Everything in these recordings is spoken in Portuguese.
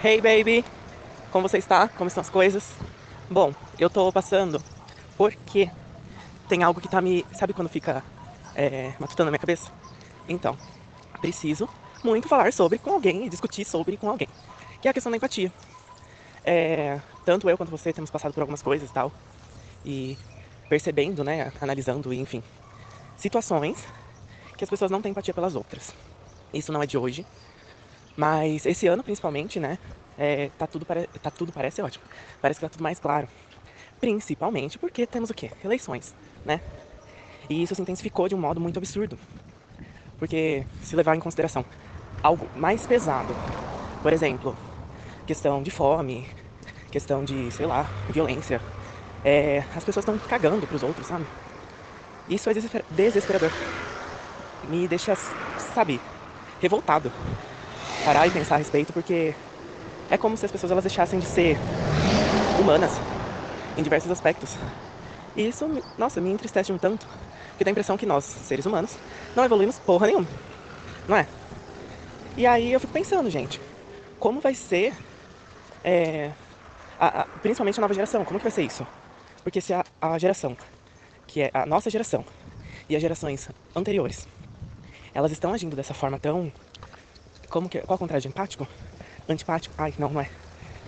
Hey baby, como você está? Como estão as coisas? Bom, eu tô passando porque tem algo que tá me. Sabe quando fica é, matutando na minha cabeça? Então, preciso muito falar sobre com alguém e discutir sobre com alguém. Que é a questão da empatia. É, tanto eu quanto você temos passado por algumas coisas e tal. E percebendo, né? Analisando, enfim, situações que as pessoas não têm empatia pelas outras. Isso não é de hoje, mas esse ano, principalmente, né? É, tá, tudo pare... tá tudo parece ótimo. Parece que tá tudo mais claro. Principalmente porque temos o quê? Eleições, né? E isso se intensificou de um modo muito absurdo. Porque se levar em consideração algo mais pesado, por exemplo, questão de fome, questão de, sei lá, violência, é, as pessoas estão cagando pros outros, sabe? Isso é desesperador. Me deixa, sabe, revoltado parar e pensar a respeito, porque é como se as pessoas elas deixassem de ser humanas em diversos aspectos. E isso, nossa, me entristece um tanto, porque dá a impressão que nós, seres humanos, não evoluímos porra nenhuma, não é? E aí eu fico pensando, gente, como vai ser, é, a, a, principalmente a nova geração, como que vai ser isso? Porque se a, a geração, que é a nossa geração, e as gerações anteriores, elas estão agindo dessa forma tão como que é? Qual é o contrário de empático? Antipático? Ai, não, não é.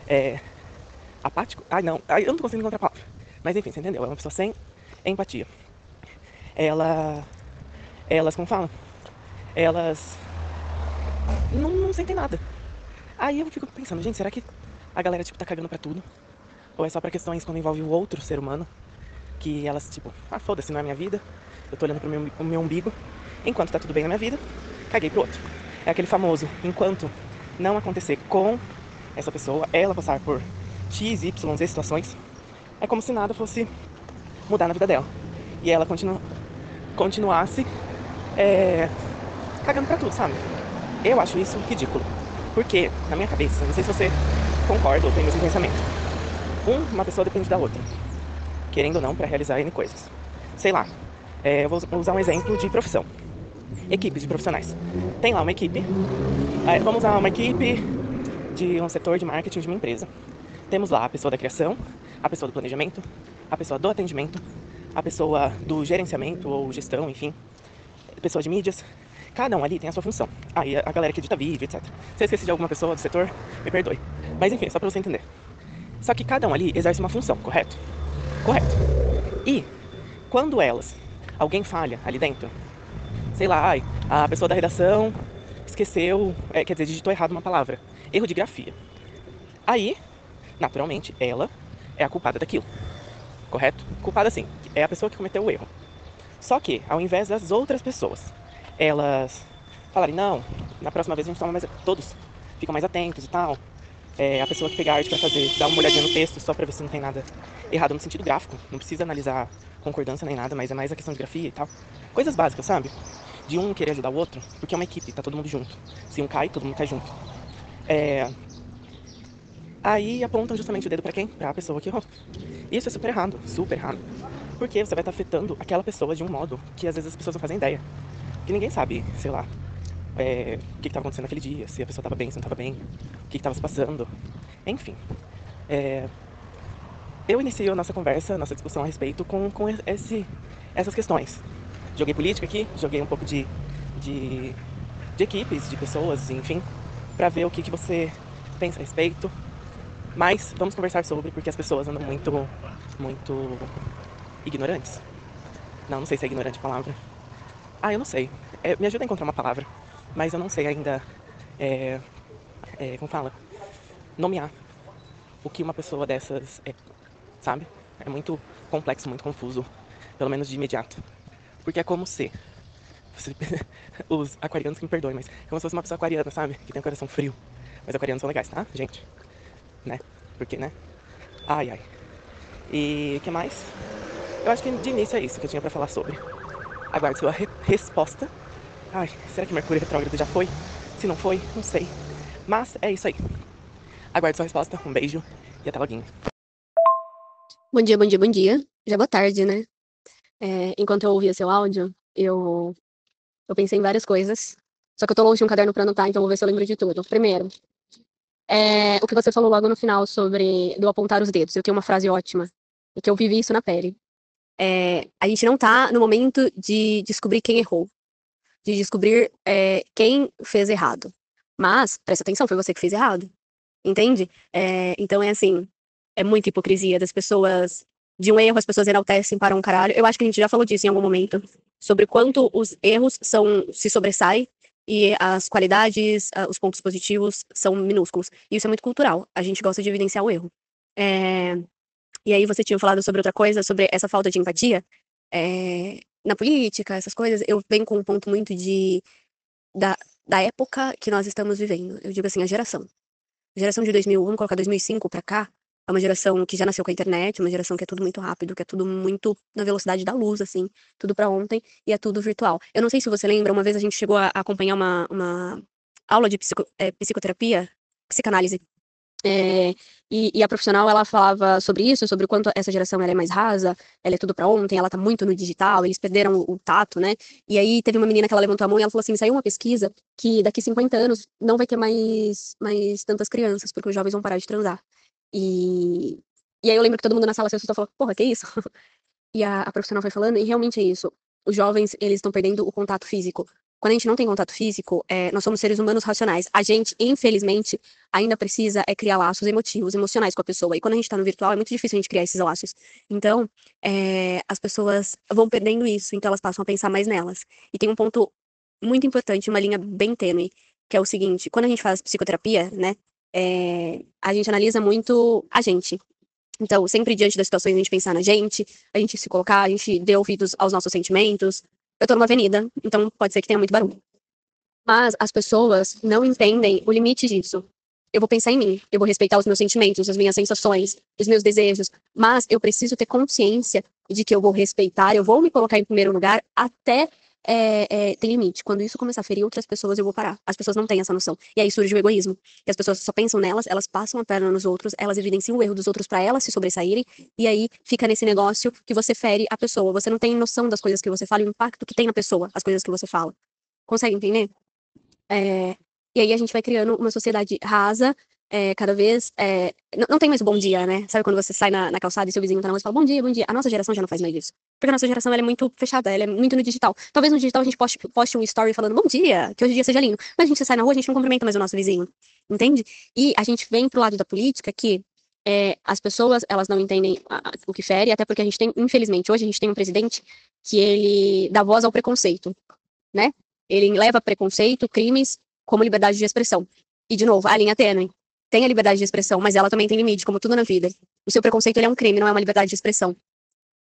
É. Apático? Ai, não. Ai, eu não tô conseguindo encontrar a palavra. Mas enfim, você entendeu? É uma pessoa sem empatia. Ela. Elas, como falam? Elas. Não, não sentem nada. Aí eu fico pensando, gente, será que a galera, tipo, tá cagando pra tudo? Ou é só pra questões quando envolve o outro ser humano? Que elas, tipo, ah, foda-se, não é minha vida. Eu tô olhando pro meu, pro meu umbigo. Enquanto tá tudo bem na minha vida, caguei pro outro. É aquele famoso, enquanto não acontecer com essa pessoa, ela passar por X, Y, Z situações, é como se nada fosse mudar na vida dela. E ela continu continuasse é, cagando pra tudo, sabe? Eu acho isso ridículo. Porque, na minha cabeça, não sei se você concorda ou tem mesmo pensamento. Um, uma pessoa depende da outra. Querendo ou não, para realizar N coisas. Sei lá, é, eu vou usar um exemplo de profissão equipes de profissionais. Tem lá uma equipe, vamos usar uma equipe de um setor de marketing de uma empresa. Temos lá a pessoa da criação, a pessoa do planejamento, a pessoa do atendimento, a pessoa do gerenciamento ou gestão, enfim, pessoa de mídias. Cada um ali tem a sua função. Aí ah, a galera que edita vídeo, etc. Se eu esqueci de alguma pessoa do setor, me perdoe. Mas enfim, só para você entender. Só que cada um ali exerce uma função, correto? Correto. E quando elas, alguém falha ali dentro, sei lá, a pessoa da redação esqueceu, é, quer dizer, digitou errado uma palavra. Erro de grafia. Aí, naturalmente, ela é a culpada daquilo. Correto? Culpada sim, é a pessoa que cometeu o erro. Só que, ao invés das outras pessoas, elas falarem, não, na próxima vez a gente toma mais. Todos ficam mais atentos e tal. É, a pessoa que pegar arte para fazer, dá uma olhadinha no texto só pra ver se não tem nada errado no sentido gráfico. Não precisa analisar concordância nem nada, mas é mais a questão de grafia e tal. Coisas básicas, sabe? De um querer ajudar o outro, porque é uma equipe, tá todo mundo junto. Se um cai, todo mundo cai junto. É... Aí apontam justamente o dedo para quem? Para a pessoa que errou. Isso é super errado, super errado. Porque você vai estar tá afetando aquela pessoa de um modo que às vezes as pessoas não fazem ideia. Que ninguém sabe, sei lá, é, o que estava acontecendo naquele dia, se a pessoa estava bem, se não estava bem, o que estava se passando. Enfim. É, eu iniciei a nossa conversa, a nossa discussão a respeito com, com esse, essas questões joguei política aqui, joguei um pouco de, de, de equipes, de pessoas, enfim, para ver o que, que você pensa a respeito. Mas vamos conversar sobre, porque as pessoas andam muito, muito ignorantes. Não, não sei se é ignorante a palavra. Ah, eu não sei. É, me ajuda a encontrar uma palavra. Mas eu não sei ainda, é, é, como fala, nomear o que uma pessoa dessas é, sabe? É muito complexo, muito confuso, pelo menos de imediato. Porque é como se. Os aquarianos que me perdoem, mas é como se fosse uma pessoa aquariana, sabe? Que tem um coração frio. Mas aquarianos são legais, tá, gente? Né? Porque, né? Ai, ai. E o que mais? Eu acho que de início é isso que eu tinha pra falar sobre. Aguarde sua re resposta. Ai, será que Mercúrio retrógrado já foi? Se não foi, não sei. Mas é isso aí. Aguarde sua resposta. Um beijo e até logo. Bom dia, bom dia, bom dia. Já boa tarde, né? É, enquanto eu ouvia seu áudio, eu, eu pensei em várias coisas. Só que eu tô longe de um caderno para anotar, então vou ver se eu lembro de tudo. Primeiro, é, o que você falou logo no final sobre do apontar os dedos. Eu tenho uma frase ótima, e que eu vivi isso na pele. É, a gente não tá no momento de descobrir quem errou, de descobrir é, quem fez errado. Mas, presta atenção, foi você que fez errado. Entende? É, então é assim, é muita hipocrisia das pessoas. De um erro, as pessoas enaltecem para um caralho. Eu acho que a gente já falou disso em algum momento. Sobre quanto os erros são se sobressaem e as qualidades, os pontos positivos são minúsculos. E isso é muito cultural. A gente gosta de evidenciar o erro. É... E aí você tinha falado sobre outra coisa, sobre essa falta de empatia. É... Na política, essas coisas, eu venho com um ponto muito de da, da época que nós estamos vivendo. Eu digo assim, a geração. A geração de 2000, vamos colocar 2005 para cá, é uma geração que já nasceu com a internet, uma geração que é tudo muito rápido, que é tudo muito na velocidade da luz, assim, tudo para ontem, e é tudo virtual. Eu não sei se você lembra, uma vez a gente chegou a, acompanhar uma, uma aula de psico, é, psicoterapia, psicanálise, é, e, e, a profissional ela falava sobre isso, sobre o quanto essa geração ela é mais rasa, ela é tudo para ontem, ela tá muito no digital, eles perderam o, o, tato, né? E aí teve uma menina que ela levantou a mão e ela falou assim: saiu uma pesquisa que daqui 50 anos não vai ter mais, mais tantas crianças, porque os jovens vão parar de transar. E, e aí eu lembro que todo mundo na sala se assustou e falou: porra, que isso? E a, a profissional foi falando, e realmente é isso. Os jovens, eles estão perdendo o contato físico quando a gente não tem contato físico, é, nós somos seres humanos racionais. A gente, infelizmente, ainda precisa é, criar laços emotivos, emocionais com a pessoa. E quando a gente está no virtual, é muito difícil a gente criar esses laços. Então, é, as pessoas vão perdendo isso, então elas passam a pensar mais nelas. E tem um ponto muito importante, uma linha bem tênue, que é o seguinte: quando a gente faz psicoterapia, né, é, a gente analisa muito a gente. Então, sempre diante das situações, a gente pensar na gente, a gente se colocar, a gente dê ouvidos aos nossos sentimentos, eu tô numa avenida, então pode ser que tenha muito barulho. Mas as pessoas não entendem o limite disso. Eu vou pensar em mim, eu vou respeitar os meus sentimentos, as minhas sensações, os meus desejos, mas eu preciso ter consciência de que eu vou respeitar, eu vou me colocar em primeiro lugar até é, é, tem limite. Quando isso começar a ferir outras pessoas, eu vou parar. As pessoas não têm essa noção. E aí surge o egoísmo. E as pessoas só pensam nelas, elas passam a perna nos outros, elas evidenciam o erro dos outros para elas se sobressaírem, e aí fica nesse negócio que você fere a pessoa. Você não tem noção das coisas que você fala e o impacto que tem na pessoa, as coisas que você fala. Consegue entender? É, e aí a gente vai criando uma sociedade rasa, é, cada vez. É, não, não, tem mais bom dia, né? Sabe quando você sai na, na, calçada e seu vizinho tá na rua e fala bom dia, bom dia? A nossa geração já não faz mais isso. Porque a nossa geração é muito fechada, ela é muito no digital. Talvez no digital a gente poste, poste um story falando bom dia, que hoje dia seja lindo. Mas a gente sai na rua, a gente não cumprimenta mais o nosso vizinho. Entende? E a gente vem pro lado da política que é, as pessoas elas não entendem a, o que fere, até porque a gente tem, infelizmente, hoje a gente tem um presidente que ele dá voz ao preconceito, né? Ele leva preconceito, crimes como liberdade de expressão. E, de novo, a linha tênue tem a liberdade de expressão, mas ela também tem limite, como tudo na vida. O seu preconceito é um crime, não é uma liberdade de expressão.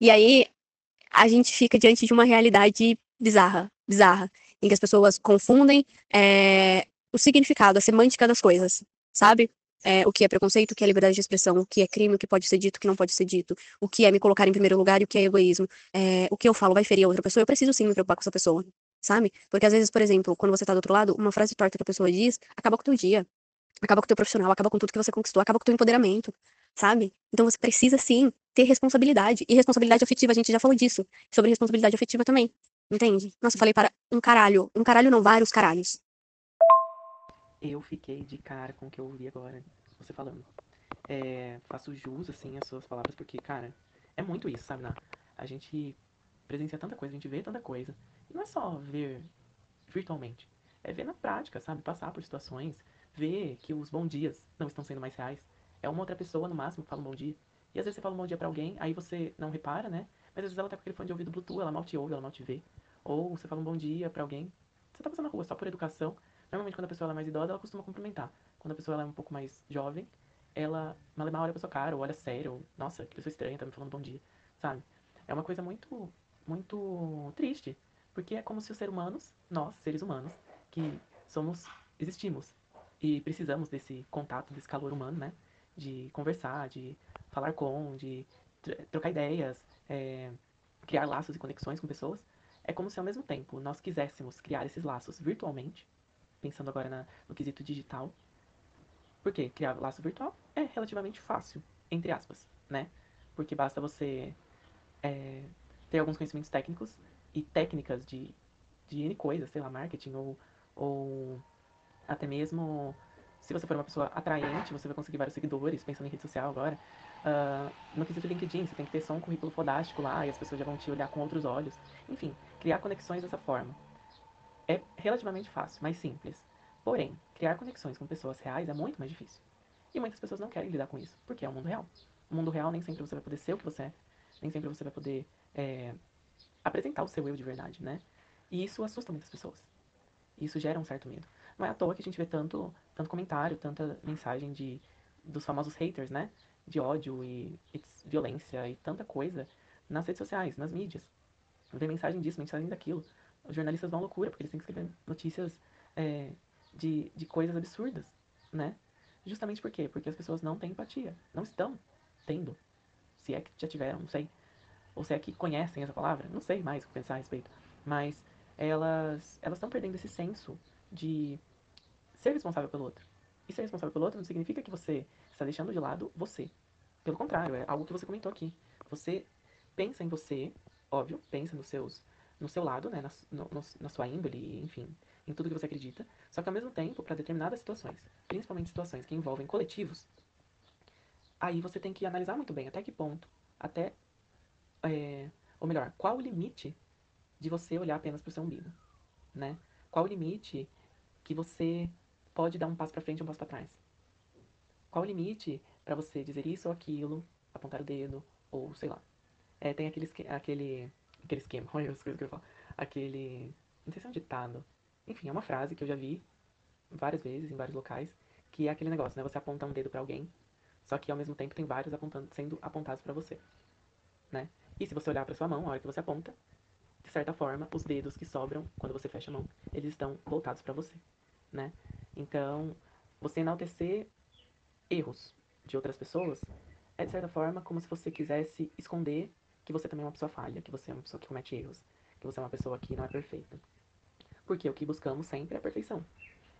E aí a gente fica diante de uma realidade bizarra, bizarra, em que as pessoas confundem é, o significado, a semântica das coisas, sabe? É, o que é preconceito, o que é liberdade de expressão, o que é crime, o que pode ser dito, o que não pode ser dito, o que é me colocar em primeiro lugar e o que é egoísmo. É, o que eu falo vai ferir a outra pessoa, eu preciso sim me preocupar com essa pessoa, sabe? Porque às vezes, por exemplo, quando você tá do outro lado, uma frase torta que a pessoa diz acaba com o teu dia acaba com o teu profissional, acaba com tudo que você conquistou, acaba com o teu empoderamento, sabe? Então você precisa sim ter responsabilidade. E responsabilidade afetiva, a gente já falou disso. Sobre responsabilidade afetiva também. Entende? Nossa, eu falei para um caralho. Um caralho não, vários caralhos. Eu fiquei de cara com o que eu ouvi agora, você falando. É, faço jus, assim, às suas palavras, porque, cara, é muito isso, sabe? Né? A gente presencia tanta coisa, a gente vê tanta coisa. E não é só ver virtualmente. É ver na prática, sabe? Passar por situações, vê que os bom dias não estão sendo mais reais. É uma outra pessoa, no máximo, que fala um bom dia. E às vezes você fala um bom dia pra alguém, aí você não repara, né? Mas às vezes ela tá com aquele fone de ouvido Bluetooth, ela mal te ouve, ela mal te vê. Ou você fala um bom dia pra alguém. Você tá passando na rua só por educação. Normalmente quando a pessoa é mais idosa, ela costuma cumprimentar. Quando a pessoa é um pouco mais jovem, ela mal olha pra sua cara, ou olha sério, ou, nossa, que pessoa estranha, tá me falando bom dia, sabe? É uma coisa muito, muito triste. Porque é como se os seres humanos, nós, seres humanos, que somos, existimos e precisamos desse contato, desse calor humano, né? De conversar, de falar com, de trocar ideias, é, criar laços e conexões com pessoas. É como se ao mesmo tempo nós quiséssemos criar esses laços virtualmente, pensando agora na, no quesito digital. Porque criar laço virtual é relativamente fácil, entre aspas, né? Porque basta você é, ter alguns conhecimentos técnicos e técnicas de, de N coisas, sei lá, marketing ou, ou até mesmo se você for uma pessoa atraente, você vai conseguir vários seguidores, pensando em rede social agora. Uh, no quesito LinkedIn, você tem que ter só um currículo fodástico lá e as pessoas já vão te olhar com outros olhos. Enfim, criar conexões dessa forma. É relativamente fácil, mais simples. Porém, criar conexões com pessoas reais é muito mais difícil. E muitas pessoas não querem lidar com isso, porque é o mundo real. No mundo real, nem sempre você vai poder ser o que você é, nem sempre você vai poder é, apresentar o seu eu de verdade, né? E isso assusta muitas pessoas. Isso gera um certo medo. Não é à toa que a gente vê tanto, tanto comentário, tanta mensagem de, dos famosos haters, né? De ódio e, e violência e tanta coisa nas redes sociais, nas mídias. Vê mensagem disso, mensagem daquilo. Os jornalistas vão à loucura, porque eles têm que escrever notícias é, de, de coisas absurdas, né? Justamente por quê? Porque as pessoas não têm empatia. Não estão tendo. Se é que já tiveram, não sei. Ou se é que conhecem essa palavra, não sei mais o que pensar a respeito. Mas elas elas estão perdendo esse senso de ser responsável pelo outro. E ser responsável pelo outro não significa que você está deixando de lado você. Pelo contrário, é algo que você comentou aqui. Você pensa em você, óbvio, pensa nos seus, no seu lado, né, na, no, na sua índole, enfim, em tudo que você acredita. Só que ao mesmo tempo, para determinadas situações, principalmente situações que envolvem coletivos, aí você tem que analisar muito bem até que ponto, até, é, ou melhor, qual o limite de você olhar apenas para o seu umbigo, né? Qual o limite que você pode dar um passo para frente e um passo para trás? Qual o limite para você dizer isso ou aquilo, apontar o dedo, ou sei lá. É, tem aquele, aquele, aquele esquema, olha as coisas que eu falo, aquele, não sei se é um ditado, enfim, é uma frase que eu já vi várias vezes em vários locais, que é aquele negócio, né? Você aponta um dedo para alguém, só que ao mesmo tempo tem vários apontando, sendo apontados para você, né? E se você olhar para sua mão, a hora que você aponta, de certa forma, os dedos que sobram quando você fecha a mão, eles estão voltados para você, né? Então, você enaltecer erros de outras pessoas é de certa forma como se você quisesse esconder que você também é uma pessoa falha, que você é uma pessoa que comete erros, que você é uma pessoa que não é perfeita. Porque o que buscamos sempre é a perfeição,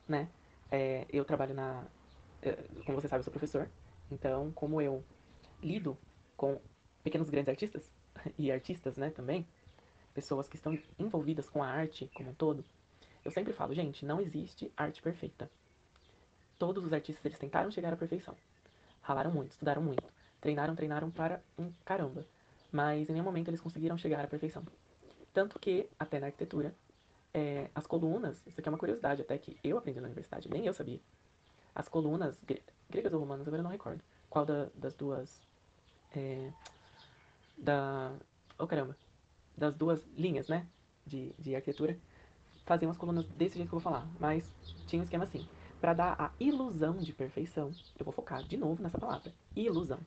né? É, eu trabalho na... É, como você sabe, eu sou professor. Então, como eu lido com pequenos grandes artistas, e artistas, né, também, pessoas que estão envolvidas com a arte como um todo, eu sempre falo, gente, não existe arte perfeita. Todos os artistas, eles tentaram chegar à perfeição. Ralaram muito, estudaram muito, treinaram, treinaram para um caramba. Mas em nenhum momento eles conseguiram chegar à perfeição. Tanto que, até na arquitetura, é, as colunas, isso aqui é uma curiosidade até que eu aprendi na universidade, nem eu sabia. As colunas gre gregas ou romanas, agora eu não recordo. Qual da, das duas. É, da. Oh caramba! Das duas linhas, né? De, de arquitetura, faziam as colunas desse jeito que eu vou falar. Mas tinha um esquema assim. Para dar a ilusão de perfeição, eu vou focar de novo nessa palavra, ilusão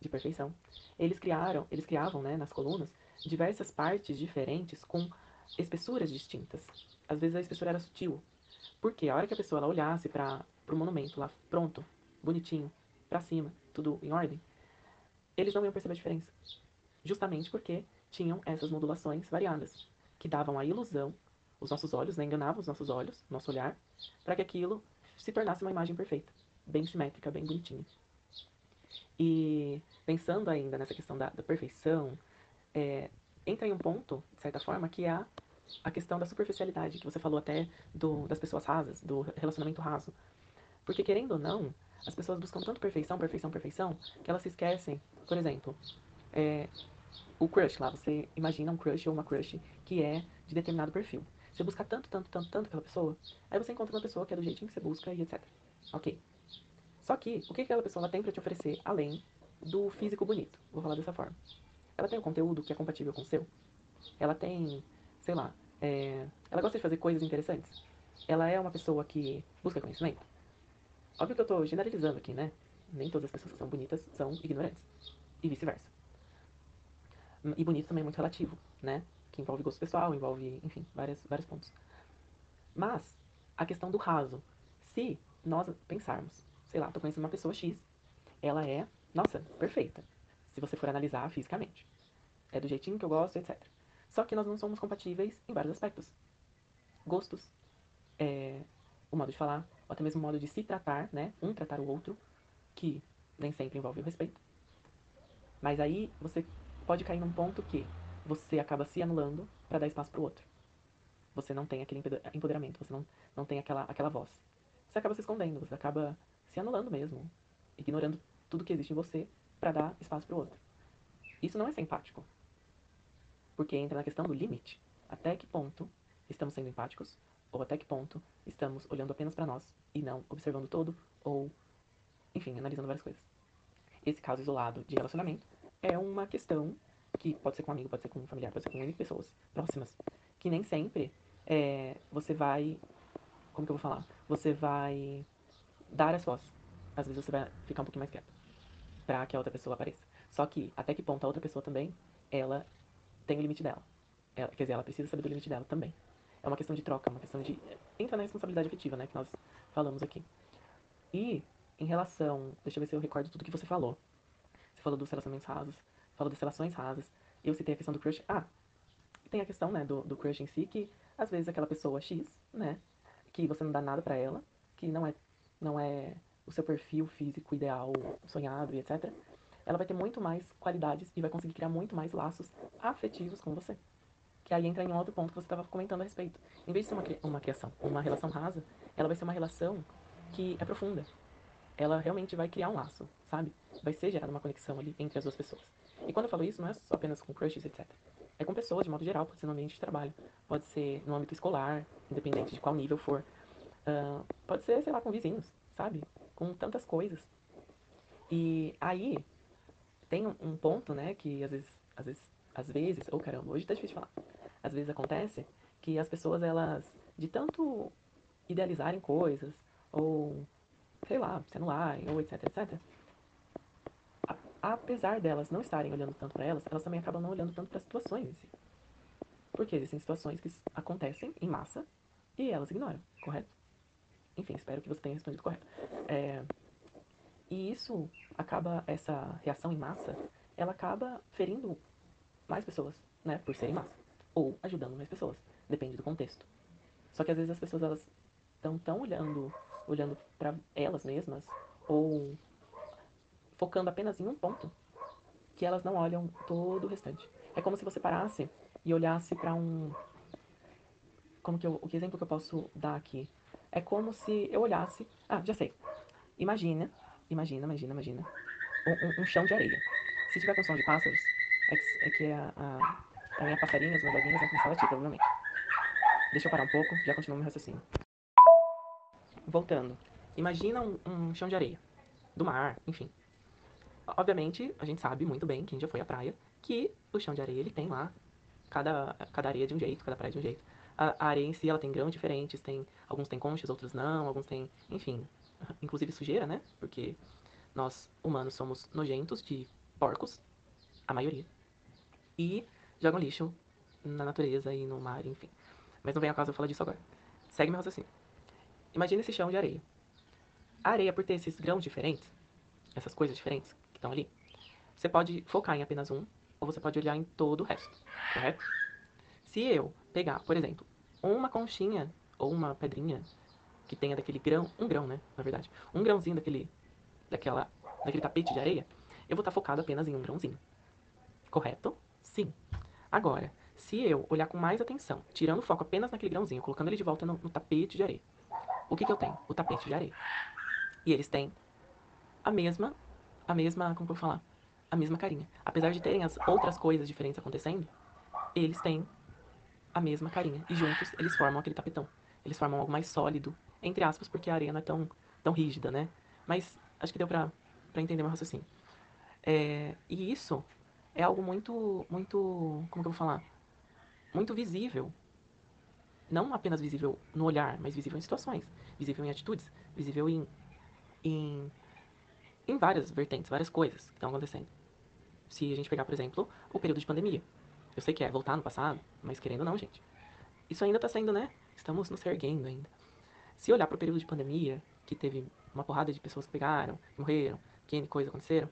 de perfeição. Eles criaram, eles criavam, né, nas colunas, diversas partes diferentes com espessuras distintas. Às vezes a espessura era sutil. Porque a hora que a pessoa ela olhasse para o monumento lá pronto, bonitinho, para cima, tudo em ordem, eles não iam perceber a diferença. Justamente porque tinham essas modulações variadas, que davam a ilusão, os nossos olhos, né, enganavam os nossos olhos, nosso olhar, para que aquilo se tornasse uma imagem perfeita, bem simétrica, bem bonitinha. E pensando ainda nessa questão da, da perfeição, é, entra em um ponto, de certa forma, que é a, a questão da superficialidade, que você falou até do, das pessoas rasas, do relacionamento raso. Porque, querendo ou não, as pessoas buscam tanto perfeição, perfeição, perfeição, que elas se esquecem, por exemplo, é, o crush lá, você imagina um crush ou uma crush que é de determinado perfil. Você busca tanto, tanto, tanto, tanto aquela pessoa, aí você encontra uma pessoa que é do jeitinho que você busca e etc. Ok. Só que, o que aquela pessoa tem para te oferecer além do físico bonito? Vou falar dessa forma. Ela tem um conteúdo que é compatível com o seu? Ela tem, sei lá, é, ela gosta de fazer coisas interessantes? Ela é uma pessoa que busca conhecimento? Óbvio que eu estou generalizando aqui, né? Nem todas as pessoas que são bonitas são ignorantes. E vice-versa. E bonito também é muito relativo, né? Que envolve gosto pessoal, envolve, enfim, várias, vários pontos. Mas, a questão do raso. Se nós pensarmos, sei lá, tô conhecendo uma pessoa X, ela é, nossa, perfeita se você for analisar fisicamente. É do jeitinho que eu gosto, etc. Só que nós não somos compatíveis em vários aspectos. Gostos, é, o modo de falar, ou até mesmo o modo de se tratar, né? Um tratar o outro, que nem sempre envolve o respeito. Mas aí você pode cair num ponto que você acaba se anulando para dar espaço para o outro. Você não tem aquele empoderamento, você não, não tem aquela, aquela voz. você acaba se escondendo, você acaba se anulando mesmo, ignorando tudo que existe em você para dar espaço para o outro. Isso não é ser empático. Porque entra na questão do limite. Até que ponto estamos sendo empáticos ou até que ponto estamos olhando apenas para nós e não observando todo ou, enfim, analisando várias coisas. Esse caso isolado de relacionamento é uma questão que pode ser com um amigo, pode ser com um familiar, pode ser com N pessoas próximas, que nem sempre é, você vai, como que eu vou falar? Você vai dar as vozes. Às vezes você vai ficar um pouquinho mais quieto para que a outra pessoa apareça. Só que até que ponto a outra pessoa também, ela tem o limite dela. Ela, quer dizer, ela precisa saber do limite dela também. É uma questão de troca, é uma questão de. Entra na responsabilidade afetiva, né? Que nós falamos aqui. E em relação. Deixa eu ver se eu recordo tudo que você falou. Você falou dos relacionamentos rasos, falou das relações rasas. Eu citei a questão do crush. Ah, tem a questão, né, do, do crush em si, que às vezes aquela pessoa X, né? Que você não dá nada para ela, que não é, não é o seu perfil físico ideal, sonhado e etc. Ela vai ter muito mais qualidades e vai conseguir criar muito mais laços afetivos com você. Que aí entra em um outro ponto que você estava comentando a respeito. Em vez de ser uma, uma criação, uma relação rasa, ela vai ser uma relação que é profunda. Ela realmente vai criar um laço, sabe? Vai ser gerada uma conexão ali entre as duas pessoas. E quando eu falo isso, não é só apenas com crushes, etc. É com pessoas, de modo geral, pode ser no ambiente de trabalho, pode ser no âmbito escolar, independente de qual nível for. Uh, pode ser, sei lá, com vizinhos, sabe? Com tantas coisas. E aí, tem um ponto, né, que às vezes, às vezes às vezes, oh caramba, hoje tá difícil de falar. Às vezes acontece que as pessoas, elas, de tanto idealizarem coisas, ou, sei lá, se anularem, ou etc, etc, apesar delas não estarem olhando tanto para elas, elas também acabam não olhando tanto para as situações em si. Porque existem situações que acontecem em massa e elas ignoram, correto? Enfim, espero que você tenha respondido correto. É, e isso acaba, essa reação em massa, ela acaba ferindo mais pessoas, né, por serem más, ou ajudando mais pessoas, depende do contexto. Só que às vezes as pessoas elas estão tão olhando, olhando para elas mesmas ou focando apenas em um ponto que elas não olham todo o restante. É como se você parasse e olhasse para um como que eu, o que exemplo que eu posso dar aqui? É como se eu olhasse, ah, já sei. Imagina, imagina, imagina, imagina um, um, chão de areia. Se tiver com som de pássaros, é que, é que a, a, a minha passarinha, os meus doguinhos vão começar a latir, provavelmente. Deixa eu parar um pouco, já continuo meu raciocínio. Voltando. Imagina um, um chão de areia. Do mar, enfim. Obviamente, a gente sabe muito bem, quem já foi à praia, que o chão de areia, ele tem lá cada, cada areia de um jeito, cada praia de um jeito. A, a areia em si, ela tem grãos diferentes, tem, alguns tem conchas, outros não, alguns tem, enfim, inclusive sujeira, né? Porque nós, humanos, somos nojentos de porcos, a maioria. E jogam lixo na natureza e no mar, enfim. Mas não vem ao caso eu falar disso agora. Segue meu raciocínio. Imagina esse chão de areia. A areia, por ter esses grãos diferentes, essas coisas diferentes estão ali, você pode focar em apenas um, ou você pode olhar em todo o resto, correto? Se eu pegar, por exemplo, uma conchinha ou uma pedrinha que tenha daquele grão, um grão, né, na verdade, um grãozinho daquele, daquela, daquele tapete de areia, eu vou estar focado apenas em um grãozinho. Correto? Sim. Agora, se eu olhar com mais atenção, tirando o foco apenas naquele grãozinho, colocando ele de volta no, no tapete de areia, o que, que eu tenho? O tapete de areia. E eles têm a mesma, a mesma, como que eu vou falar? A mesma carinha. Apesar de terem as outras coisas diferentes acontecendo, eles têm a mesma carinha. E juntos eles formam aquele tapetão. Eles formam algo mais sólido, entre aspas, porque a areia é tão, tão rígida, né? Mas acho que deu pra, pra entender meu raciocínio. É, e isso é algo muito, muito, como que eu vou falar? Muito visível. Não apenas visível no olhar, mas visível em situações, visível em atitudes, visível em, em, em várias vertentes, várias coisas que estão acontecendo. Se a gente pegar, por exemplo, o período de pandemia. Eu sei que é voltar no passado, mas querendo ou não, gente. Isso ainda está sendo, né? Estamos nos erguendo ainda. Se olhar para o período de pandemia, que teve uma porrada de pessoas que pegaram, que morreram, que N coisas aconteceram,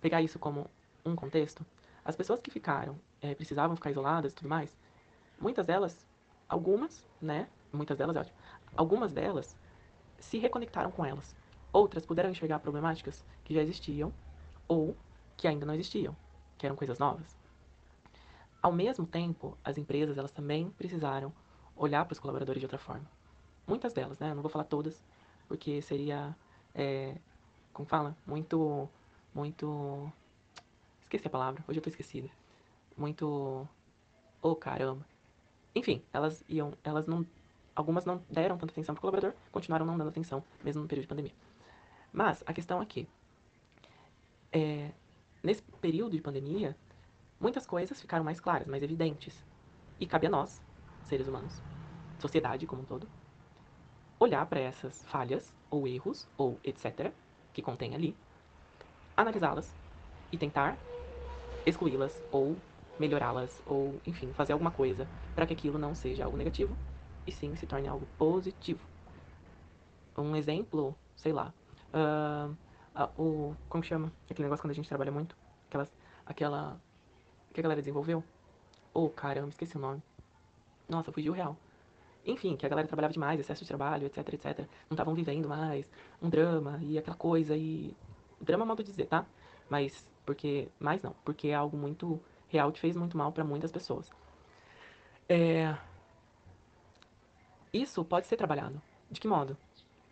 pegar isso como um contexto, as pessoas que ficaram, é, precisavam ficar isoladas e tudo mais, muitas delas, algumas, né? Muitas delas, é ótimo. Algumas delas se reconectaram com elas. Outras puderam enxergar problemáticas que já existiam ou que ainda não existiam, que eram coisas novas. Ao mesmo tempo, as empresas elas também precisaram olhar para os colaboradores de outra forma. Muitas delas, né? não vou falar todas, porque seria, é, como fala, muito, muito, esqueci a palavra, hoje eu tô esquecida, muito, oh caramba, enfim, elas iam, elas não, algumas não deram tanta atenção pro colaborador, continuaram não dando atenção, mesmo no período de pandemia. Mas a questão aqui, é, nesse período de pandemia, muitas coisas ficaram mais claras, mais evidentes. E cabe a nós, seres humanos, sociedade como um todo, olhar para essas falhas, ou erros, ou etc., que contém ali, analisá-las e tentar excluí-las, ou melhorá-las, ou, enfim, fazer alguma coisa para que aquilo não seja algo negativo e sim se torne algo positivo. Um exemplo, sei lá, uh, o. Como chama? Aquele negócio quando a gente trabalha muito? Aquelas, aquela. que a galera desenvolveu? Oh, caramba, esqueci o nome. Nossa, fugiu real. Enfim, que a galera trabalhava demais, excesso de trabalho, etc, etc. Não estavam vivendo mais. Um drama e aquela coisa e. Drama é modo de dizer, tá? Mas, porque. Mais não, porque é algo muito real que fez muito mal para muitas pessoas. É... Isso pode ser trabalhado. De que modo?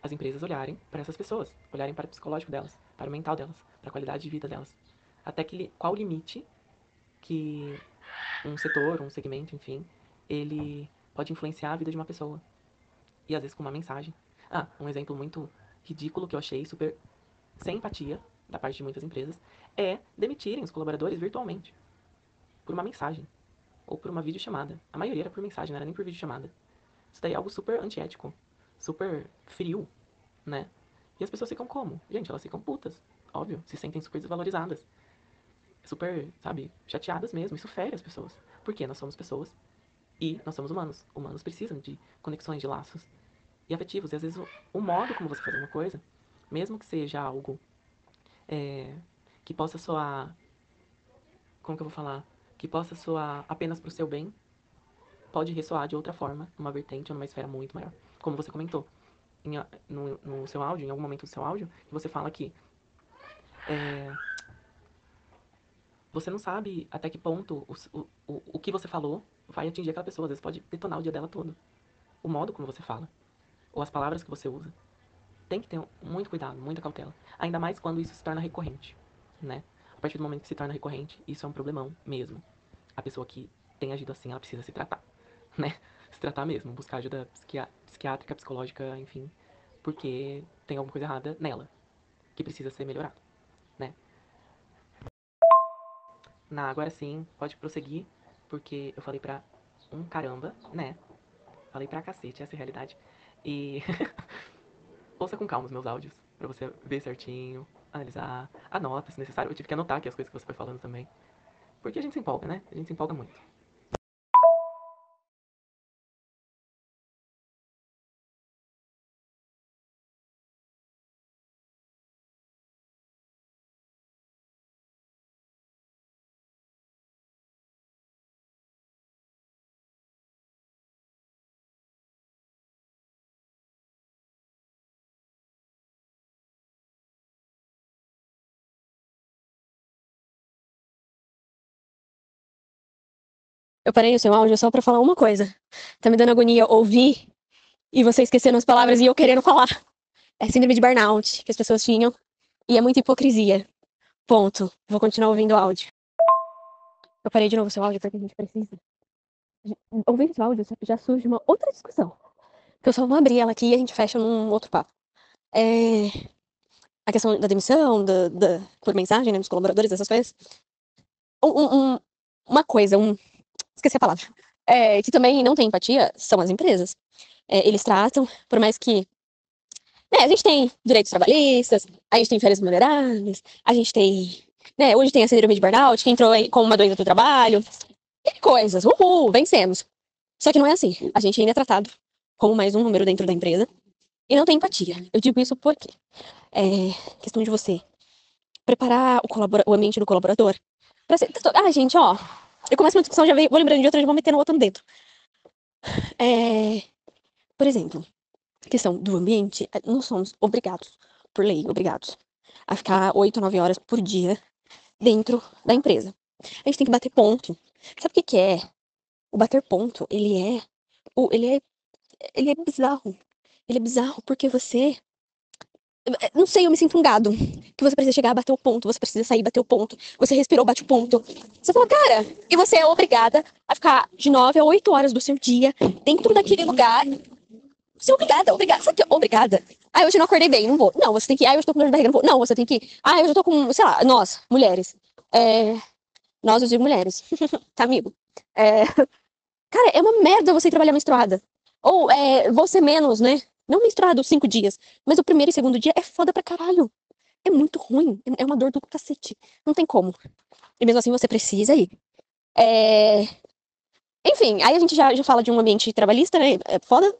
As empresas olharem para essas pessoas, olharem para o psicológico delas, para o mental delas, para a qualidade de vida delas. Até que qual o limite que um setor, um segmento, enfim, ele pode influenciar a vida de uma pessoa. E às vezes com uma mensagem. Ah, um exemplo muito ridículo que eu achei super sem empatia da parte de muitas empresas é demitirem os colaboradores virtualmente por uma mensagem ou por uma videochamada. A maioria era por mensagem, não era nem por videochamada. Isso daí é algo super antiético, super frio, né? E as pessoas ficam como? Gente, elas ficam putas, óbvio, se sentem super desvalorizadas. Super, sabe, chateadas mesmo. Isso fere as pessoas. Porque nós somos pessoas e nós somos humanos. Humanos precisam de conexões, de laços e afetivos. E às vezes o, o modo como você faz uma coisa, mesmo que seja algo é, que possa soar. Como que eu vou falar? Que possa soar apenas pro seu bem, pode ressoar de outra forma, numa vertente ou numa esfera muito maior. Como você comentou em, no, no, seu áudio, em algum momento do seu áudio, que você fala que é, você não sabe até que ponto o, o, o que você falou vai atingir aquela pessoa. Às vezes pode detonar o dia dela todo. O modo como você fala. Ou as palavras que você usa. Tem que ter muito cuidado, muita cautela. Ainda mais quando isso se torna recorrente, né? A partir do momento que se torna recorrente, isso é um problemão mesmo. A pessoa que tem agido assim, ela precisa se tratar, né? Tratar mesmo, buscar ajuda psiquiátrica, psicológica, enfim. Porque tem alguma coisa errada nela, que precisa ser melhorada, né? Na, agora sim, pode prosseguir, porque eu falei pra um caramba, né? Falei pra cacete, essa é realidade. E ouça com calma os meus áudios, pra você ver certinho, analisar, anota se necessário. Eu tive que anotar aqui as coisas que você foi falando também. Porque a gente se empolga, né? A gente se empolga muito. Eu parei o seu áudio só pra falar uma coisa. Tá me dando agonia ouvir e você esquecendo as palavras e eu querendo falar. É síndrome de burnout que as pessoas tinham e é muita hipocrisia. Ponto. Vou continuar ouvindo o áudio. Eu parei de novo o seu áudio porque a gente precisa. Ouvindo esse áudio já surge uma outra discussão. Que eu só vou abrir ela aqui e a gente fecha num outro papo. É... A questão da demissão, da, da... por mensagem, né, dos colaboradores, essas coisas. Um, um, uma coisa, um, esqueci a palavra, é, que também não tem empatia são as empresas. É, eles tratam, por mais que. Né, a gente tem direitos trabalhistas, a gente tem férias remuneradas, a gente tem. Né, hoje tem a síndrome de burnout, que entrou com uma doença do trabalho. E coisas, uhul, vencemos. Só que não é assim. A gente ainda é tratado como mais um número dentro da empresa e não tem empatia. Eu digo isso porque é questão de você preparar o, o ambiente do colaborador. Pra ser... Ah, gente, ó, eu começo uma discussão, já vou lembrando de outra, já vou metendo outra dedo. É, por exemplo, questão do ambiente, é, não somos obrigados, por lei, obrigados, a ficar 8 ou 9 horas por dia dentro da empresa. A gente tem que bater ponto. Sabe o que, que é? O bater ponto, ele é. Ele é. Ele é bizarro. Ele é bizarro porque você Não sei, eu me sinto um gado. Que você precisa chegar, bater o ponto, você precisa sair, bater o ponto. Você respirou, bate o ponto. Você fala, cara, e você é obrigada a ficar de 9 a 8 horas do seu dia dentro daquele lugar. Você é obrigada, obrigada. Sabe que é obrigada? Ah, hoje eu não acordei bem, não vou. Não, você tem que. Ah, hoje eu tô com dor de barriga, não vou. Não, você tem que. Ah, hoje eu tô com, sei lá, nós, mulheres. É... Nós, eu digo mulheres. tá, amigo? É... Cara, é uma merda você trabalhar menstruada. Ou é, você menos, né? Não menstruado cinco dias, mas o primeiro e segundo dia é foda pra caralho. É muito ruim. É uma dor do cacete. Não tem como. E mesmo assim você precisa ir. É... Enfim, aí a gente já, já fala de um ambiente trabalhista, né? É foda.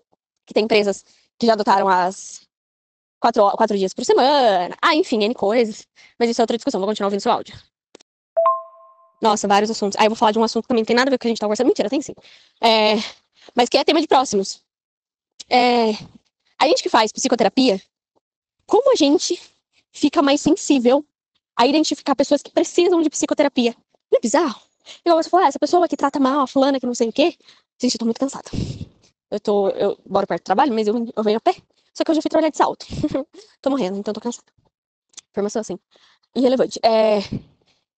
Que tem empresas que já adotaram as quatro, quatro dias por semana. Ah, enfim, N coisas. Mas isso é outra discussão. Vou continuar ouvindo seu áudio. Nossa, vários assuntos. Aí eu vou falar de um assunto que também não tem nada a ver com o que a gente tá conversando. Mentira, tem sim. É... Mas que é tema de próximos. É... A gente que faz psicoterapia, como a gente fica mais sensível a identificar pessoas que precisam de psicoterapia? Não é bizarro? Igual você falou, ah, essa pessoa que trata mal, a fulana que não sei o quê. Gente, eu tô muito cansada. Eu tô, eu moro perto do trabalho, mas eu, eu venho a pé. Só que eu já fui trabalhar de salto. tô morrendo, então tô cansada. Informação assim. Irrelevante. É...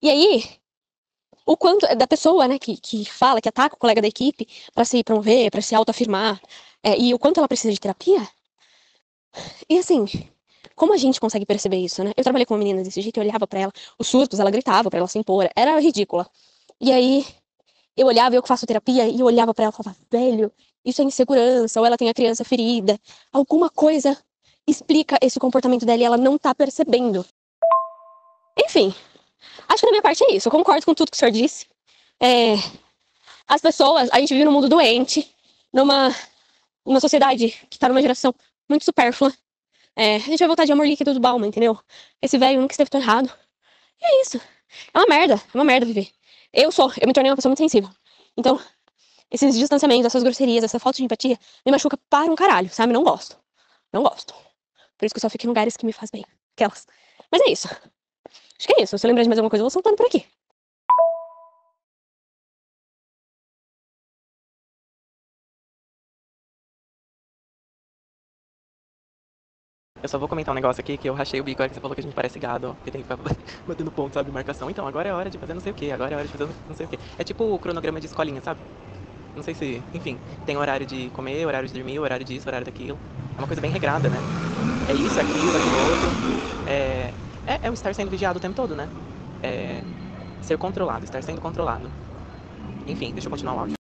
E aí, o quanto da pessoa, né, que, que fala, que ataca o colega da equipe para se promover, para se autoafirmar, é, e o quanto ela precisa de terapia, e assim, como a gente consegue perceber isso, né? Eu trabalhei com uma menina desse jeito, eu olhava para ela, os surtos, ela gritava para ela se impor, era ridícula. E aí, eu olhava, eu que faço terapia, e eu olhava para ela e falava, velho, isso é insegurança, ou ela tem a criança ferida, alguma coisa explica esse comportamento dela e ela não tá percebendo. Enfim, acho que da minha parte é isso, eu concordo com tudo que o senhor disse. É, as pessoas, a gente vive num mundo doente, numa, numa sociedade que tá numa geração muito supérflua. É, a gente vai voltar de amor líquido do Balma, entendeu? Esse velho nunca esteve tão errado. E é isso. É uma merda, é uma merda viver. Eu sou, eu me tornei uma pessoa muito sensível. Então, esses distanciamentos, essas grosserias, essa falta de empatia, me machuca para um caralho, sabe? Não gosto. Não gosto. Por isso que eu só fico em lugares que me faz bem. Aquelas. Mas é isso. Acho que é isso. Se eu lembrar de mais alguma coisa, eu vou soltando por aqui. Eu só vou comentar um negócio aqui que eu rachei o bico agora que você falou que a gente parece gado, que tem que ficar batendo ponto, sabe? Marcação. Então, agora é hora de fazer não sei o que, agora é hora de fazer não sei o que. É tipo o cronograma de escolinha, sabe? Não sei se. Enfim, tem horário de comer, horário de dormir, horário disso, horário daquilo. É uma coisa bem regrada, né? É isso, aquilo, aquilo outro. É, é, é o estar sendo vigiado o tempo todo, né? É ser controlado, estar sendo controlado. Enfim, deixa eu continuar o áudio.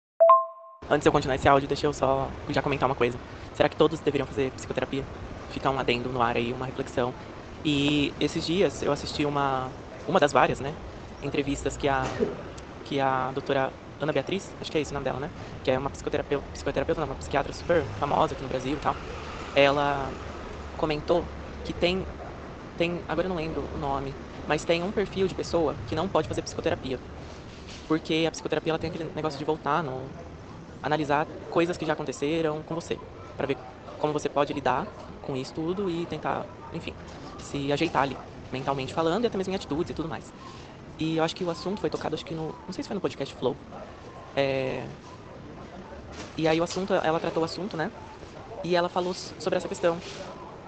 Antes de eu continuar esse áudio, deixa eu só já comentar uma coisa. Será que todos deveriam fazer psicoterapia? Ficar um adendo no ar aí, uma reflexão. E esses dias eu assisti uma, uma das várias, né, entrevistas que a, que a doutora Ana Beatriz, acho que é esse o nome dela, né, que é uma psicoterapeuta, psicoterapeuta não, uma psiquiatra super famosa aqui no Brasil e tal, ela comentou que tem, tem, agora eu não lembro o nome, mas tem um perfil de pessoa que não pode fazer psicoterapia. Porque a psicoterapia ela tem aquele negócio de voltar, no, analisar coisas que já aconteceram com você, para ver como você pode lidar com isso tudo e tentar, enfim, se ajeitar ali, mentalmente falando e até mesmo em atitudes e tudo mais. E eu acho que o assunto foi tocado, acho que no. Não sei se foi no podcast Flow. É... E aí o assunto, ela tratou o assunto, né? E ela falou sobre essa questão.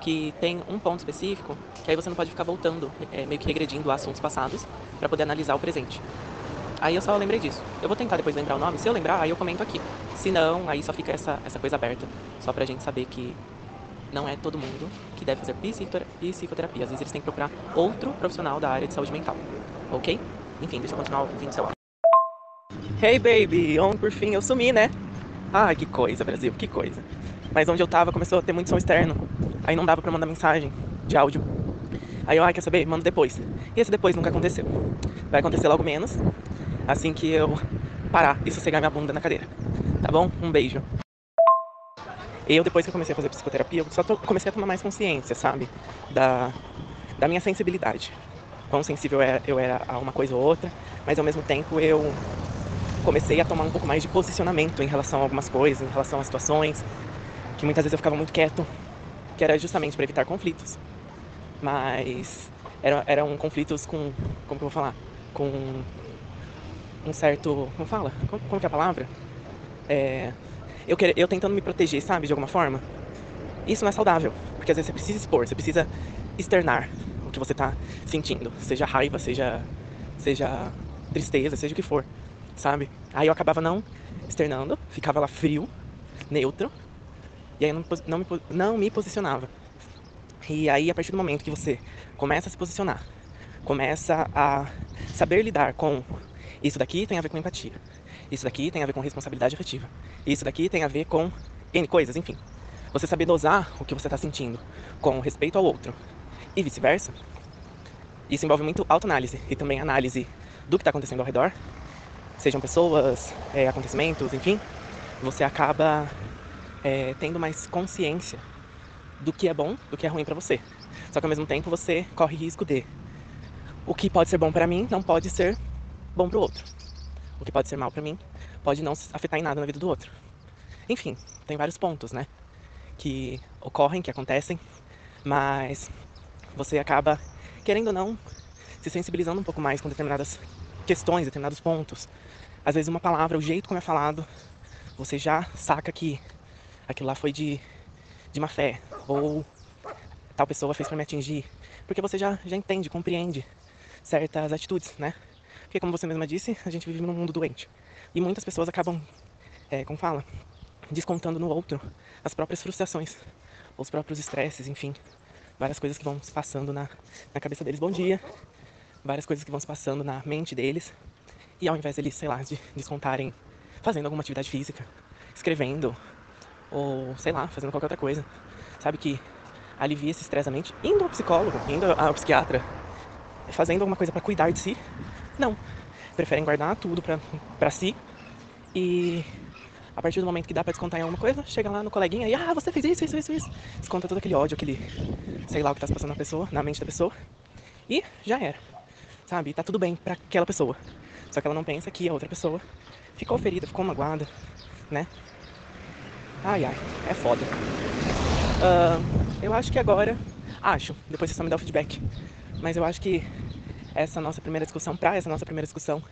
Que tem um ponto específico, que aí você não pode ficar voltando, é, meio que regredindo a assuntos passados, para poder analisar o presente. Aí eu só lembrei disso. Eu vou tentar depois lembrar o nome. Se eu lembrar, aí eu comento aqui. Se não, aí só fica essa, essa coisa aberta. Só pra gente saber que não é todo mundo que deve fazer psicoterapia. Às vezes eles têm que procurar outro profissional da área de saúde mental. Ok? Enfim, deixa eu continuar ouvindo seu áudio. Hey baby, onde por fim eu sumi, né? Ah, que coisa, Brasil, que coisa. Mas onde eu tava começou a ter muito som externo. Aí não dava pra mandar mensagem de áudio. Aí eu, ah, quer saber? Mando depois. E esse depois nunca aconteceu. Vai acontecer logo menos. Assim que eu parar e sossegar minha bunda na cadeira. Tá bom? Um beijo. Eu, depois que eu comecei a fazer psicoterapia, eu só comecei a tomar mais consciência, sabe? Da, da minha sensibilidade. Quão sensível é, eu era a uma coisa ou outra, mas ao mesmo tempo eu comecei a tomar um pouco mais de posicionamento em relação a algumas coisas, em relação a situações, que muitas vezes eu ficava muito quieto, que era justamente para evitar conflitos. Mas eram, eram conflitos com. Como que eu vou falar? Com um certo. Como fala? Como, como que é a palavra? É, eu, eu tentando me proteger, sabe, de alguma forma. Isso não é saudável, porque às vezes você precisa expor, você precisa externar o que você tá sentindo, seja raiva, seja seja tristeza, seja o que for, sabe? Aí eu acabava não externando, ficava lá frio, neutro, e aí eu não, não, me, não me posicionava. E aí, a partir do momento que você começa a se posicionar, começa a saber lidar com isso daqui tem a ver com empatia, isso daqui tem a ver com responsabilidade afetiva, isso daqui tem a ver com N coisas, enfim. Você saber dosar o que você está sentindo com respeito ao outro e vice-versa, isso envolve muito autoanálise e também análise do que está acontecendo ao redor, sejam pessoas, é, acontecimentos, enfim. Você acaba é, tendo mais consciência do que é bom, do que é ruim para você. Só que ao mesmo tempo você corre risco de o que pode ser bom para mim não pode ser bom para o outro. O que pode ser mal para mim pode não afetar em nada na vida do outro. Enfim, tem vários pontos, né? Que ocorrem, que acontecem, mas você acaba, querendo ou não, se sensibilizando um pouco mais com determinadas questões, determinados pontos. Às vezes uma palavra, o jeito como é falado, você já saca que aquilo lá foi de, de má fé, ou tal pessoa fez para me atingir. Porque você já, já entende, compreende certas atitudes, né? Porque como você mesma disse, a gente vive num mundo doente. E muitas pessoas acabam, é, como fala, descontando no outro as próprias frustrações, os próprios estresses, enfim. Várias coisas que vão se passando na, na cabeça deles. Bom dia! Várias coisas que vão se passando na mente deles. E ao invés deles, sei lá, de descontarem fazendo alguma atividade física, escrevendo, ou sei lá, fazendo qualquer outra coisa, sabe? Que alivia esse estresse da mente, indo ao psicólogo, indo ao psiquiatra, fazendo alguma coisa para cuidar de si. Não. Preferem guardar tudo pra si e a partir do momento que dá pra descontar em alguma coisa, chega lá no coleguinha e, ah, você fez isso, isso, isso, isso. Desconta todo aquele ódio, aquele, sei lá o que tá se passando na pessoa, na mente da pessoa. E já era. Sabe? Tá tudo bem pra aquela pessoa. Só que ela não pensa que a outra pessoa ficou ferida, ficou magoada, né? Ai, ai, é foda. Uh, eu acho que agora. Acho, depois você só me dá o feedback. Mas eu acho que essa nossa primeira discussão, pra essa nossa primeira discussão,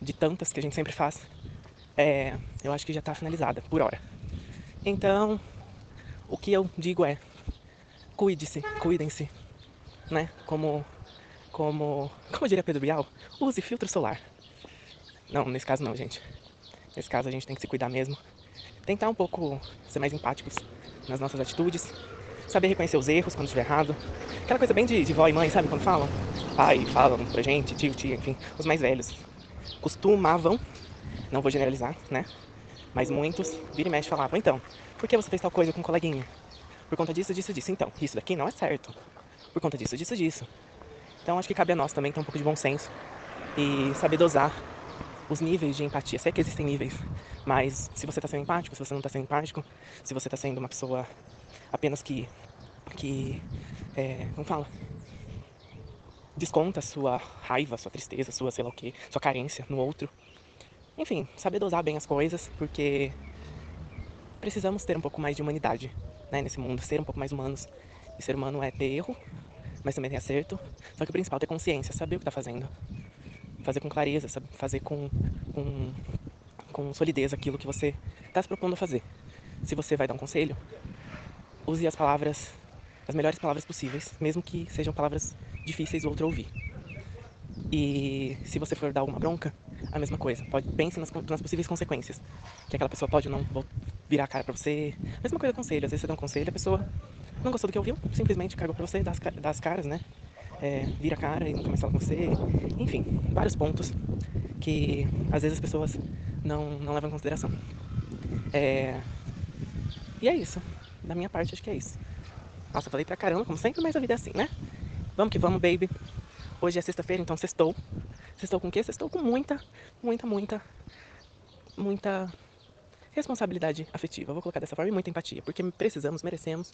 de tantas que a gente sempre faz, é, eu acho que já tá finalizada, por hora. Então, o que eu digo é: cuide-se, cuidem-se, né? Como, como, como diria Pedro Bial, use filtro solar. Não, nesse caso não, gente. Nesse caso a gente tem que se cuidar mesmo. Tentar um pouco ser mais empáticos nas nossas atitudes, saber reconhecer os erros quando estiver errado. Aquela coisa bem de, de vó e mãe, sabe? Quando falam, pai, falam pra gente, tio, tia, enfim, os mais velhos. Costumavam, não vou generalizar, né? Mas muitos, vira e mexe, falavam, então, por que você fez tal coisa com um coleguinha? Por conta disso, disso, disso. Então, isso daqui não é certo. Por conta disso, disso, disso. Então, acho que cabe a nós também ter um pouco de bom senso e saber dosar os níveis de empatia. Sei que existem níveis, mas se você está sendo empático, se você não está sendo empático, se você está sendo uma pessoa apenas que, que é, como fala, desconta sua raiva, sua tristeza, sua sei lá o que, sua carência no outro. Enfim, saber dosar bem as coisas, porque precisamos ter um pouco mais de humanidade né, nesse mundo, ser um pouco mais humanos. E ser humano é ter erro, mas também tem acerto. Só que o principal é ter consciência, saber o que está fazendo. Fazer com clareza, fazer com, com, com solidez aquilo que você está se propondo a fazer. Se você vai dar um conselho, use as palavras, as melhores palavras possíveis, mesmo que sejam palavras difíceis do outro ouvir. E se você for dar alguma bronca, a mesma coisa. Pode, pense nas, nas possíveis consequências. Que aquela pessoa pode não virar a cara pra você. Mesma coisa conselho. Às vezes você dá um conselho, a pessoa não gostou do que ouviu, simplesmente cagou pra você, dá as, dá as caras, né? É, vira a cara e não começa com você. Enfim, vários pontos que às vezes as pessoas não, não levam em consideração. É... E é isso. Da minha parte, acho que é isso. Nossa, falei pra caramba, como sempre, mas a vida é assim, né? Vamos que vamos, baby. Hoje é sexta-feira, então sextou. Sextou com o quê? Sextou com muita, muita, muita, muita responsabilidade afetiva. Vou colocar dessa forma e muita empatia, porque precisamos, merecemos.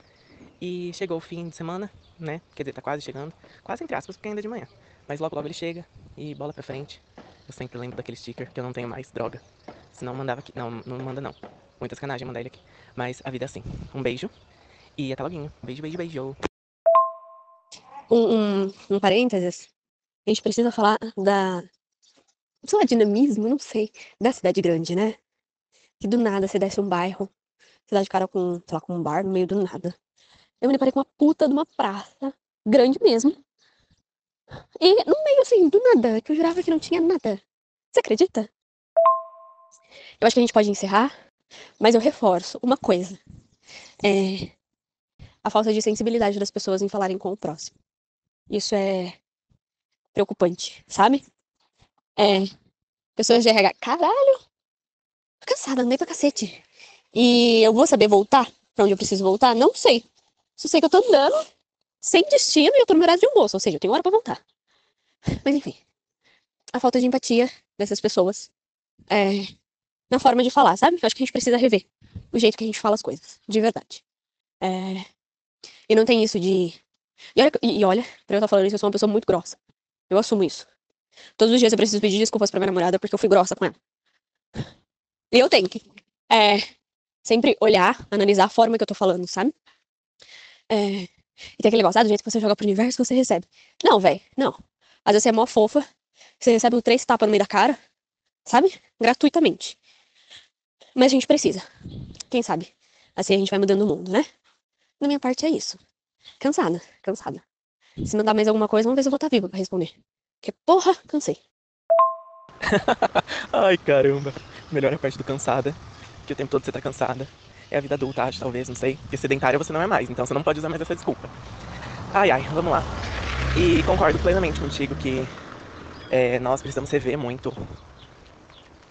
E chegou o fim de semana, né? Quer dizer, tá quase chegando. Quase entre aspas, porque ainda é de manhã. Mas logo, logo ele chega e bola pra frente. Eu sempre lembro daquele sticker que eu não tenho mais, droga. Senão mandava aqui. Não, não manda não. Muita sacanagem mandar ele aqui. Mas a vida é assim. Um beijo e até logo. Beijo, beijo, beijo. Um, um, um parênteses. A gente precisa falar da. Sei lá, dinamismo, não sei. Da cidade grande, né? Que do nada você desce um bairro, cidade cara com, sei lá, com um bar no meio do nada. Eu me deparei com uma puta de uma praça grande mesmo. E no meio, assim, do nada, que eu jurava que não tinha nada. Você acredita? Eu acho que a gente pode encerrar, mas eu reforço uma coisa. É a falta de sensibilidade das pessoas em falarem com o próximo. Isso é preocupante, sabe? É. Pessoas de RH, caralho! Tô cansada, andei pra cacete. E eu vou saber voltar pra onde eu preciso voltar? Não sei. Só sei que eu tô andando sem destino e eu tô no horário de almoço, ou seja, eu tenho hora pra voltar. Mas enfim. A falta de empatia dessas pessoas é, na forma de falar, sabe? Eu acho que a gente precisa rever o jeito que a gente fala as coisas, de verdade. É, e não tem isso de. E olha, e olha, pra eu estar falando isso, eu sou uma pessoa muito grossa. Eu assumo isso. Todos os dias eu preciso pedir desculpas pra minha namorada porque eu fui grossa com ela. E eu tenho que é, sempre olhar, analisar a forma que eu tô falando, sabe? É, e tem aquele negócio, ah, do jeito que você joga pro universo, você recebe. Não, velho, não. Às vezes você é mó fofa, você recebe um três tapas no meio da cara, sabe? Gratuitamente. Mas a gente precisa. Quem sabe? Assim a gente vai mudando o mundo, né? Da minha parte é isso. Cansada, cansada. Se mandar mais alguma coisa, vamos ver se eu vou estar viva pra responder. Porque, porra, cansei. Ai, caramba. Melhor a parte do cansada. Que o tempo todo você tá cansada. É a vida adulta, acho, talvez, não sei. Porque sedentária você não é mais, então você não pode usar mais essa desculpa. Ai, ai, vamos lá. E concordo plenamente contigo que é, nós precisamos rever muito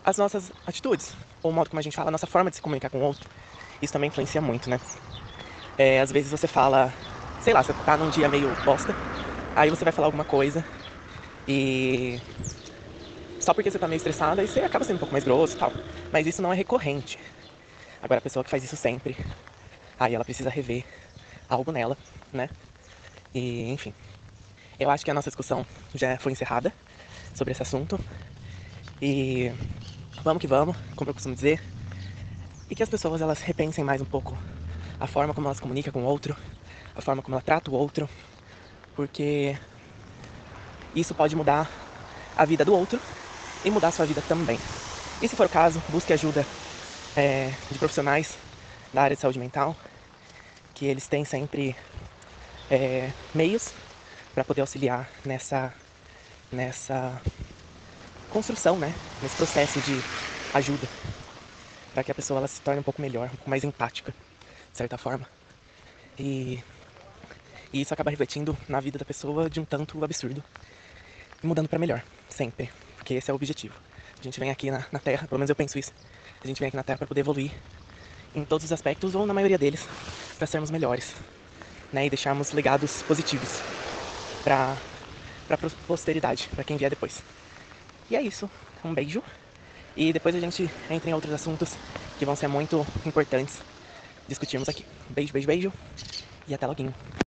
as nossas atitudes, ou o modo como a gente fala, a nossa forma de se comunicar com o outro. Isso também influencia muito, né? É, às vezes você fala, sei lá, você tá num dia meio bosta, aí você vai falar alguma coisa e só porque você tá meio estressada, aí você acaba sendo um pouco mais grosso e tal. Mas isso não é recorrente. Agora a pessoa que faz isso sempre, aí ela precisa rever algo nela, né? E enfim. Eu acho que a nossa discussão já foi encerrada sobre esse assunto. E vamos que vamos, como eu costumo dizer. E que as pessoas elas repensem mais um pouco a forma como elas comunicam com o outro, a forma como ela trata o outro, porque isso pode mudar a vida do outro e mudar a sua vida também. E se for o caso, busque ajuda é, de profissionais da área de saúde mental, que eles têm sempre é, meios para poder auxiliar nessa, nessa construção, né? Nesse processo de ajuda, para que a pessoa ela se torne um pouco melhor, um pouco mais empática de certa forma. E, e isso acaba refletindo na vida da pessoa de um tanto absurdo. E mudando para melhor, sempre. Porque esse é o objetivo. A gente vem aqui na, na Terra, pelo menos eu penso isso. A gente vem aqui na Terra para poder evoluir em todos os aspectos, ou na maioria deles, para sermos melhores. Né? E deixarmos legados positivos para a posteridade, para quem vier depois. E é isso. Um beijo. E depois a gente entra em outros assuntos que vão ser muito importantes discutirmos aqui. Beijo, beijo, beijo e até logo.